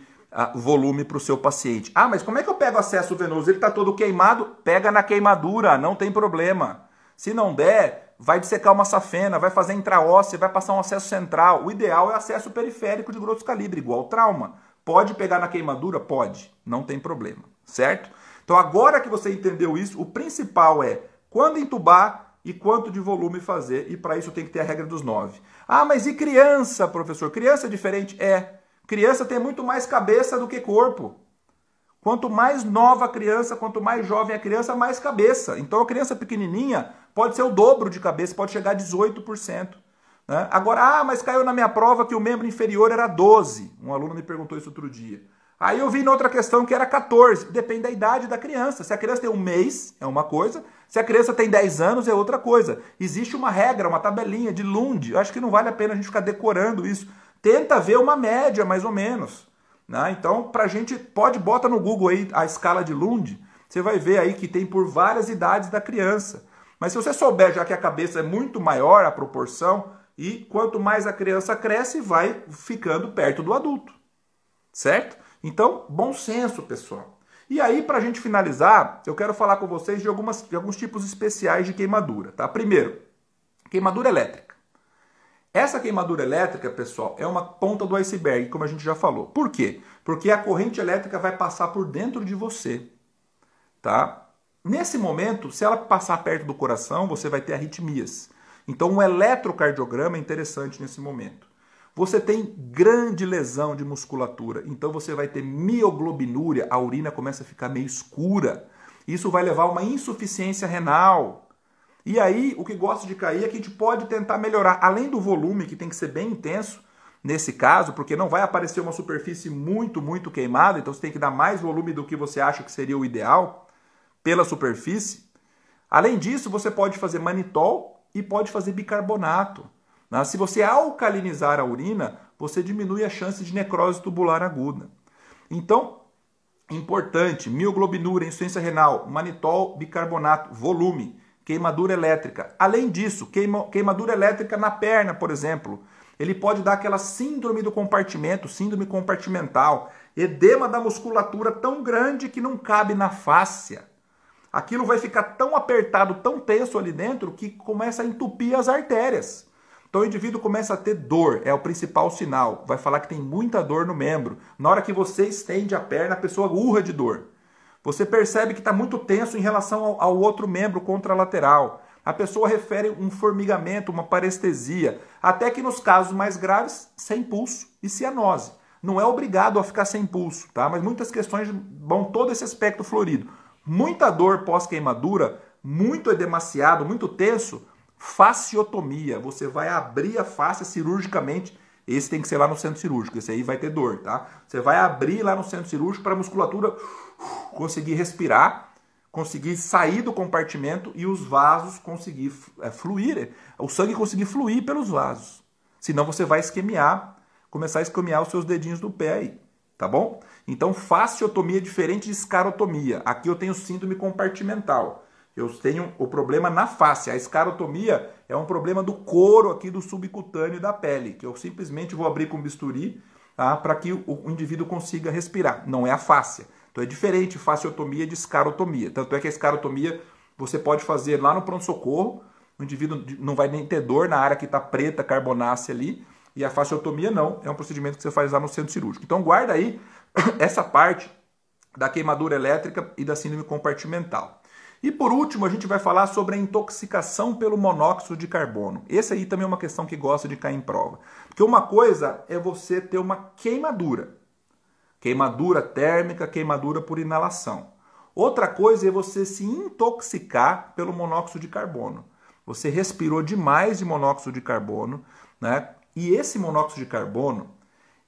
volume para o seu paciente. Ah, mas como é que eu pego acesso venoso? Ele está todo queimado? Pega na queimadura, não tem problema. Se não der, vai dissecar uma safena, vai fazer intraóssea, vai passar um acesso central. O ideal é acesso periférico de grosso calibre, igual trauma. Pode pegar na queimadura? Pode, não tem problema, certo? Então agora que você entendeu isso, o principal é quando entubar e quanto de volume fazer, e para isso tem que ter a regra dos nove. Ah, mas e criança, professor? Criança é diferente? É. Criança tem muito mais cabeça do que corpo. Quanto mais nova a criança, quanto mais jovem a criança, mais cabeça. Então a criança pequenininha pode ser o dobro de cabeça, pode chegar a 18%. Né? Agora, ah, mas caiu na minha prova que o membro inferior era 12. Um aluno me perguntou isso outro dia. Aí eu vi na outra questão que era 14. Depende da idade da criança. Se a criança tem um mês, é uma coisa. Se a criança tem 10 anos, é outra coisa. Existe uma regra, uma tabelinha de Lund. Eu acho que não vale a pena a gente ficar decorando isso tenta ver uma média, mais ou menos. Né? Então, para a gente, pode, bota no Google aí a escala de Lund, você vai ver aí que tem por várias idades da criança. Mas se você souber já que a cabeça é muito maior a proporção, e quanto mais a criança cresce, vai ficando perto do adulto. Certo? Então, bom senso, pessoal. E aí, para a gente finalizar, eu quero falar com vocês de, algumas, de alguns tipos especiais de queimadura. Tá? Primeiro, queimadura elétrica. Essa queimadura elétrica, pessoal, é uma ponta do iceberg, como a gente já falou. Por quê? Porque a corrente elétrica vai passar por dentro de você, tá? Nesse momento, se ela passar perto do coração, você vai ter arritmias. Então, um eletrocardiograma é interessante nesse momento. Você tem grande lesão de musculatura, então você vai ter mioglobinúria, a urina começa a ficar meio escura. Isso vai levar a uma insuficiência renal. E aí, o que gosta de cair é que a gente pode tentar melhorar, além do volume, que tem que ser bem intenso, nesse caso, porque não vai aparecer uma superfície muito, muito queimada, então você tem que dar mais volume do que você acha que seria o ideal pela superfície. Além disso, você pode fazer manitol e pode fazer bicarbonato. Né? Se você alcalinizar a urina, você diminui a chance de necrose tubular aguda. Então, importante, mioglobinura, insuficiência renal, manitol, bicarbonato, volume queimadura elétrica. Além disso, queima, queimadura elétrica na perna, por exemplo. Ele pode dar aquela síndrome do compartimento, síndrome compartimental, edema da musculatura tão grande que não cabe na fáscia. Aquilo vai ficar tão apertado, tão tenso ali dentro que começa a entupir as artérias. Então o indivíduo começa a ter dor, é o principal sinal. Vai falar que tem muita dor no membro. Na hora que você estende a perna, a pessoa urra de dor. Você percebe que está muito tenso em relação ao, ao outro membro contralateral. A pessoa refere um formigamento, uma parestesia, até que nos casos mais graves, sem pulso e cianose. Não é obrigado a ficar sem pulso, tá? Mas muitas questões vão todo esse aspecto florido. Muita dor pós-queimadura, muito edemaciado, muito tenso, fasciotomia. Você vai abrir a face cirurgicamente. Esse tem que ser lá no centro cirúrgico, esse aí vai ter dor, tá? Você vai abrir lá no centro cirúrgico para a musculatura conseguir respirar, conseguir sair do compartimento e os vasos conseguir é, fluir, o sangue conseguir fluir pelos vasos. Senão você vai esquemiar, começar a esquemiar os seus dedinhos do pé aí, tá bom? Então, fasciotomia é diferente de escarotomia. Aqui eu tenho síndrome compartimental. Eu tenho o problema na face. A escarotomia é um problema do couro aqui do subcutâneo da pele, que eu simplesmente vou abrir com bisturi tá, para que o indivíduo consiga respirar. Não é a face. Então é diferente fasciotomia de escarotomia. Tanto é que a escarotomia você pode fazer lá no pronto-socorro, o indivíduo não vai nem ter dor na área que está preta, carbonácea ali, e a fasciotomia não, é um procedimento que você faz lá no centro cirúrgico. Então guarda aí essa parte da queimadura elétrica e da síndrome compartimental. E por último, a gente vai falar sobre a intoxicação pelo monóxido de carbono. Esse aí também é uma questão que gosta de cair em prova. Porque uma coisa é você ter uma queimadura. Queimadura térmica, queimadura por inalação. Outra coisa é você se intoxicar pelo monóxido de carbono. Você respirou demais de monóxido de carbono, né? E esse monóxido de carbono,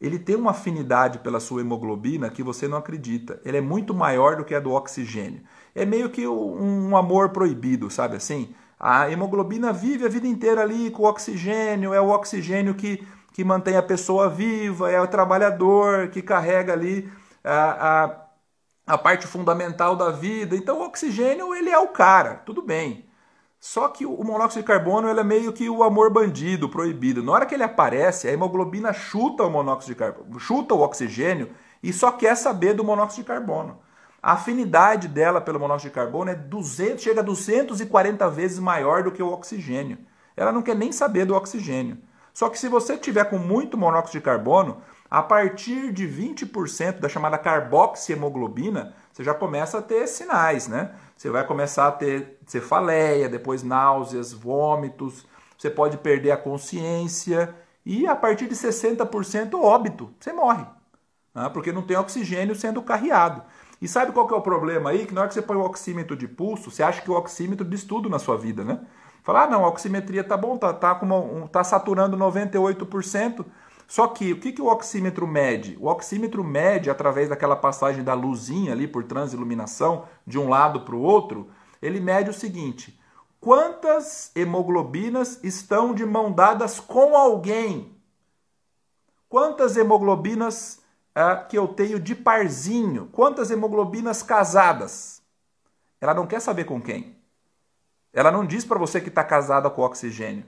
ele tem uma afinidade pela sua hemoglobina que você não acredita. Ele é muito maior do que a do oxigênio. É meio que um amor proibido, sabe assim? A hemoglobina vive a vida inteira ali com o oxigênio, é o oxigênio que, que mantém a pessoa viva, é o trabalhador que carrega ali a, a, a parte fundamental da vida. Então o oxigênio ele é o cara, tudo bem. Só que o monóxido de carbono ele é meio que o amor bandido, proibido. Na hora que ele aparece, a hemoglobina chuta o monóxido de carbono, chuta o oxigênio e só quer saber do monóxido de carbono. A afinidade dela pelo monóxido de carbono é 200, chega a 240 vezes maior do que o oxigênio. Ela não quer nem saber do oxigênio. Só que se você tiver com muito monóxido de carbono, a partir de 20% da chamada carboxiemoglobina, você já começa a ter sinais, né? Você vai começar a ter cefaleia, depois náuseas, vômitos, você pode perder a consciência e a partir de 60% óbito, você morre, né? porque não tem oxigênio sendo carreado. E sabe qual que é o problema aí? Que na hora que você põe o oxímetro de pulso, você acha que o oxímetro diz tudo na sua vida, né? Fala, ah, não, a oximetria tá bom, tá, tá, com uma, tá saturando 98%. Só que o que, que o oxímetro mede? O oxímetro mede, através daquela passagem da luzinha ali por transiluminação, de um lado para o outro, ele mede o seguinte: quantas hemoglobinas estão de mão dadas com alguém? Quantas hemoglobinas é, que eu tenho de parzinho? Quantas hemoglobinas casadas? Ela não quer saber com quem. Ela não diz para você que está casada com oxigênio.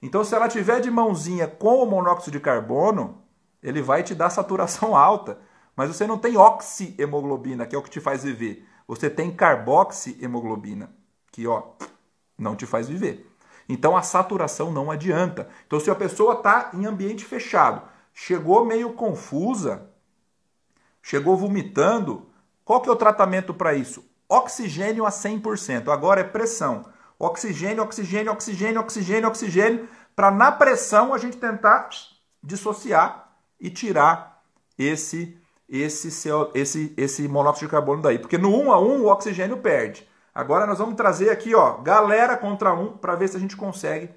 Então, se ela tiver de mãozinha com o monóxido de carbono, ele vai te dar saturação alta. Mas você não tem oxihemoglobina, que é o que te faz viver. Você tem carboxihemoglobina, que ó, não te faz viver. Então a saturação não adianta. Então, se a pessoa está em ambiente fechado, chegou meio confusa, chegou vomitando, qual que é o tratamento para isso? Oxigênio a 100%. Agora é pressão. Oxigênio, oxigênio, oxigênio, oxigênio, oxigênio, para na pressão a gente tentar dissociar e tirar esse esse esse esse monóxido de carbono daí, porque no 1 a 1 o oxigênio perde. Agora nós vamos trazer aqui, ó, galera contra um para ver se a gente consegue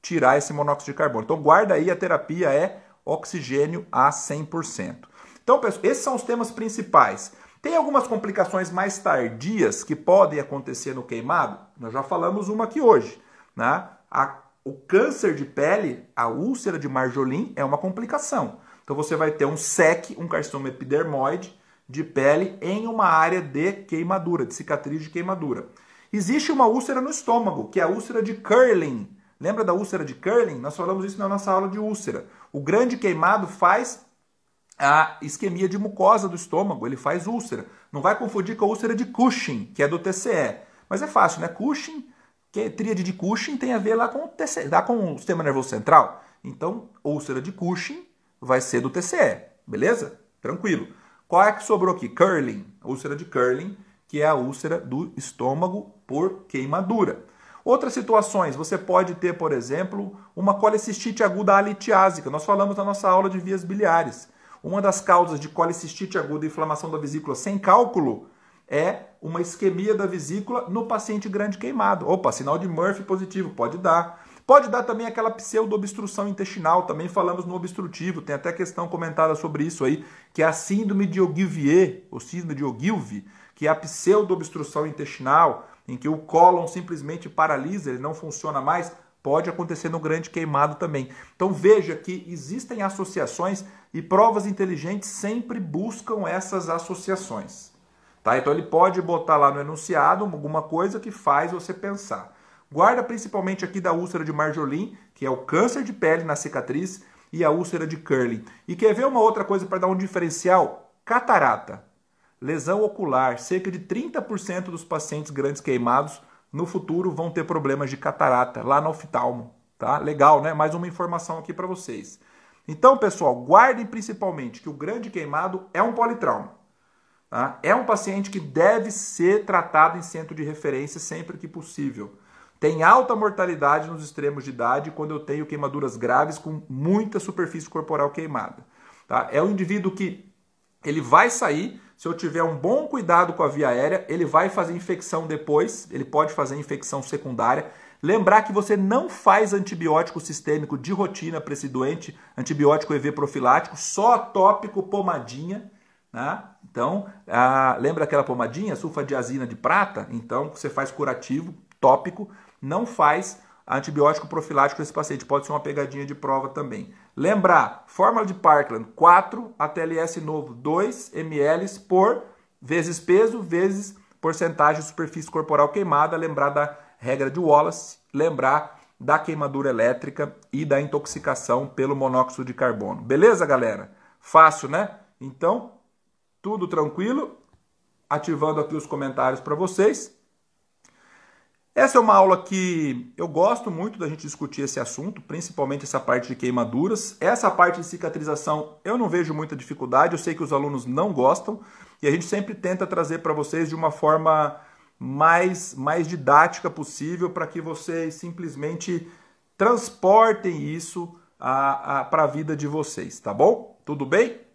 tirar esse monóxido de carbono. Então guarda aí, a terapia é oxigênio a 100%. Então, pessoal, esses são os temas principais. Tem algumas complicações mais tardias que podem acontecer no queimado? Nós já falamos uma aqui hoje. Né? A, o câncer de pele, a úlcera de Marjolin, é uma complicação. Então você vai ter um SEC, um carcinoma epidermoide de pele em uma área de queimadura, de cicatriz de queimadura. Existe uma úlcera no estômago, que é a úlcera de Curling. Lembra da úlcera de Curling? Nós falamos isso na nossa aula de úlcera. O grande queimado faz a isquemia de mucosa do estômago, ele faz úlcera. Não vai confundir com a úlcera de Cushing, que é do TCE. Mas é fácil, né? Cushing, que é tríade de Cushing tem a ver lá com o TCE, lá com o sistema nervoso central. Então, úlcera de Cushing vai ser do TCE, beleza? Tranquilo. Qual é que sobrou aqui? Curling, úlcera de Curling, que é a úlcera do estômago por queimadura. Outras situações, você pode ter, por exemplo, uma colecistite aguda alitiásica. Nós falamos na nossa aula de vias biliares. Uma das causas de colicistite aguda e inflamação da vesícula sem cálculo é uma isquemia da vesícula no paciente grande queimado. Opa, sinal de Murphy positivo, pode dar. Pode dar também aquela pseudo-obstrução intestinal, também falamos no obstrutivo, tem até questão comentada sobre isso aí, que é a síndrome de Ogilvie, ou síndrome de Ogilvie, que é a pseudo-obstrução intestinal, em que o cólon simplesmente paralisa, ele não funciona mais, pode acontecer no grande queimado também. Então veja que existem associações e provas inteligentes sempre buscam essas associações. Tá? Então ele pode botar lá no enunciado alguma coisa que faz você pensar. Guarda principalmente aqui da úlcera de Marjolin, que é o câncer de pele na cicatriz, e a úlcera de Curly. E quer ver uma outra coisa para dar um diferencial? Catarata. Lesão ocular. Cerca de 30% dos pacientes grandes queimados no futuro vão ter problemas de catarata lá no oftalmo. Tá? Legal, né? Mais uma informação aqui para vocês. Então, pessoal, guardem principalmente que o grande queimado é um politrauma. Tá? É um paciente que deve ser tratado em centro de referência sempre que possível. Tem alta mortalidade nos extremos de idade quando eu tenho queimaduras graves com muita superfície corporal queimada. Tá? É um indivíduo que ele vai sair, se eu tiver um bom cuidado com a via aérea, ele vai fazer infecção depois, ele pode fazer infecção secundária. Lembrar que você não faz antibiótico sistêmico de rotina para esse doente, antibiótico EV profilático, só tópico, pomadinha. Né? Então, lembra aquela pomadinha, sulfadiazina de prata? Então, você faz curativo, tópico, não faz antibiótico profilático nesse paciente. Pode ser uma pegadinha de prova também. Lembrar, fórmula de Parkland, 4 ATLS novo, 2 ml por vezes peso, vezes porcentagem de superfície corporal queimada. Lembrar da regra de Wallace, lembrar da queimadura elétrica e da intoxicação pelo monóxido de carbono. Beleza, galera? Fácil, né? Então, tudo tranquilo. Ativando aqui os comentários para vocês. Essa é uma aula que eu gosto muito da gente discutir esse assunto, principalmente essa parte de queimaduras. Essa parte de cicatrização eu não vejo muita dificuldade, eu sei que os alunos não gostam e a gente sempre tenta trazer para vocês de uma forma mais, mais didática possível para que vocês simplesmente transportem isso para a vida de vocês, tá bom? Tudo bem?